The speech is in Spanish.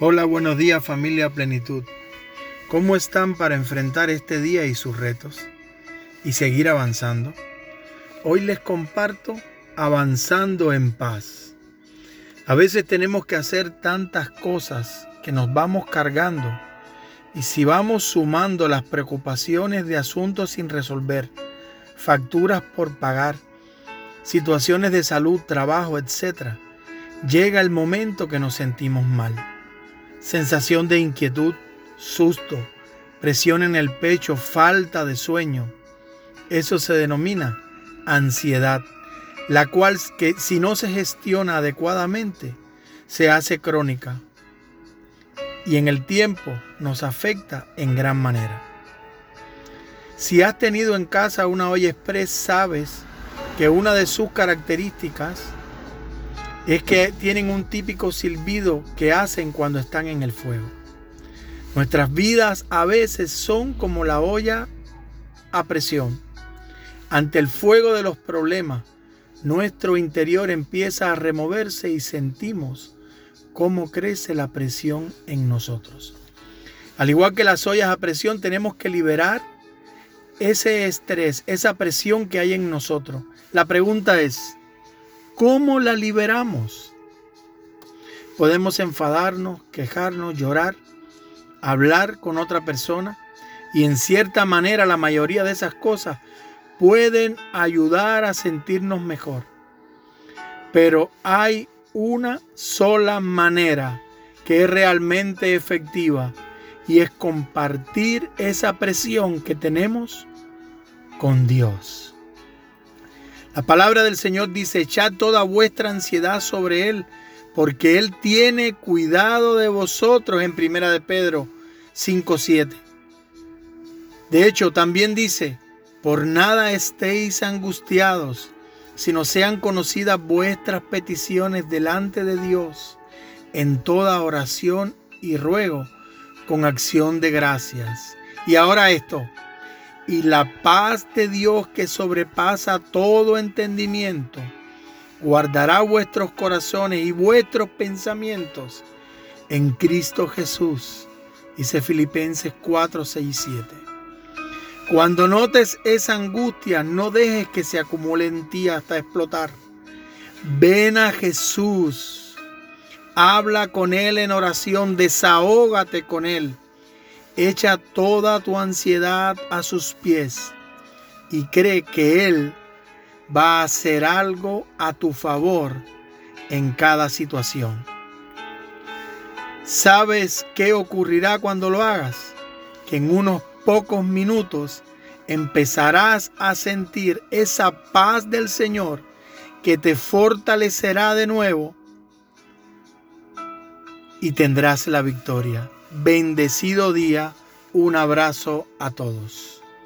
Hola, buenos días familia Plenitud. ¿Cómo están para enfrentar este día y sus retos y seguir avanzando? Hoy les comparto avanzando en paz. A veces tenemos que hacer tantas cosas que nos vamos cargando y si vamos sumando las preocupaciones de asuntos sin resolver, facturas por pagar, situaciones de salud, trabajo, etc., llega el momento que nos sentimos mal sensación de inquietud, susto, presión en el pecho, falta de sueño. Eso se denomina ansiedad, la cual que si no se gestiona adecuadamente se hace crónica y en el tiempo nos afecta en gran manera. Si has tenido en casa una olla express, sabes que una de sus características es que tienen un típico silbido que hacen cuando están en el fuego. Nuestras vidas a veces son como la olla a presión. Ante el fuego de los problemas, nuestro interior empieza a removerse y sentimos cómo crece la presión en nosotros. Al igual que las ollas a presión, tenemos que liberar ese estrés, esa presión que hay en nosotros. La pregunta es, ¿Cómo la liberamos? Podemos enfadarnos, quejarnos, llorar, hablar con otra persona y en cierta manera la mayoría de esas cosas pueden ayudar a sentirnos mejor. Pero hay una sola manera que es realmente efectiva y es compartir esa presión que tenemos con Dios. La palabra del Señor dice, echad toda vuestra ansiedad sobre Él, porque Él tiene cuidado de vosotros en Primera de Pedro 5.7. De hecho, también dice, por nada estéis angustiados, sino sean conocidas vuestras peticiones delante de Dios en toda oración y ruego con acción de gracias. Y ahora esto, y la paz de Dios que sobrepasa todo entendimiento, guardará vuestros corazones y vuestros pensamientos en Cristo Jesús. Dice Filipenses 4, 6 7. Cuando notes esa angustia, no dejes que se acumule en ti hasta explotar. Ven a Jesús. Habla con Él en oración. Desahógate con Él. Echa toda tu ansiedad a sus pies y cree que Él va a hacer algo a tu favor en cada situación. ¿Sabes qué ocurrirá cuando lo hagas? Que en unos pocos minutos empezarás a sentir esa paz del Señor que te fortalecerá de nuevo y tendrás la victoria. Bendecido día. Un abrazo a todos.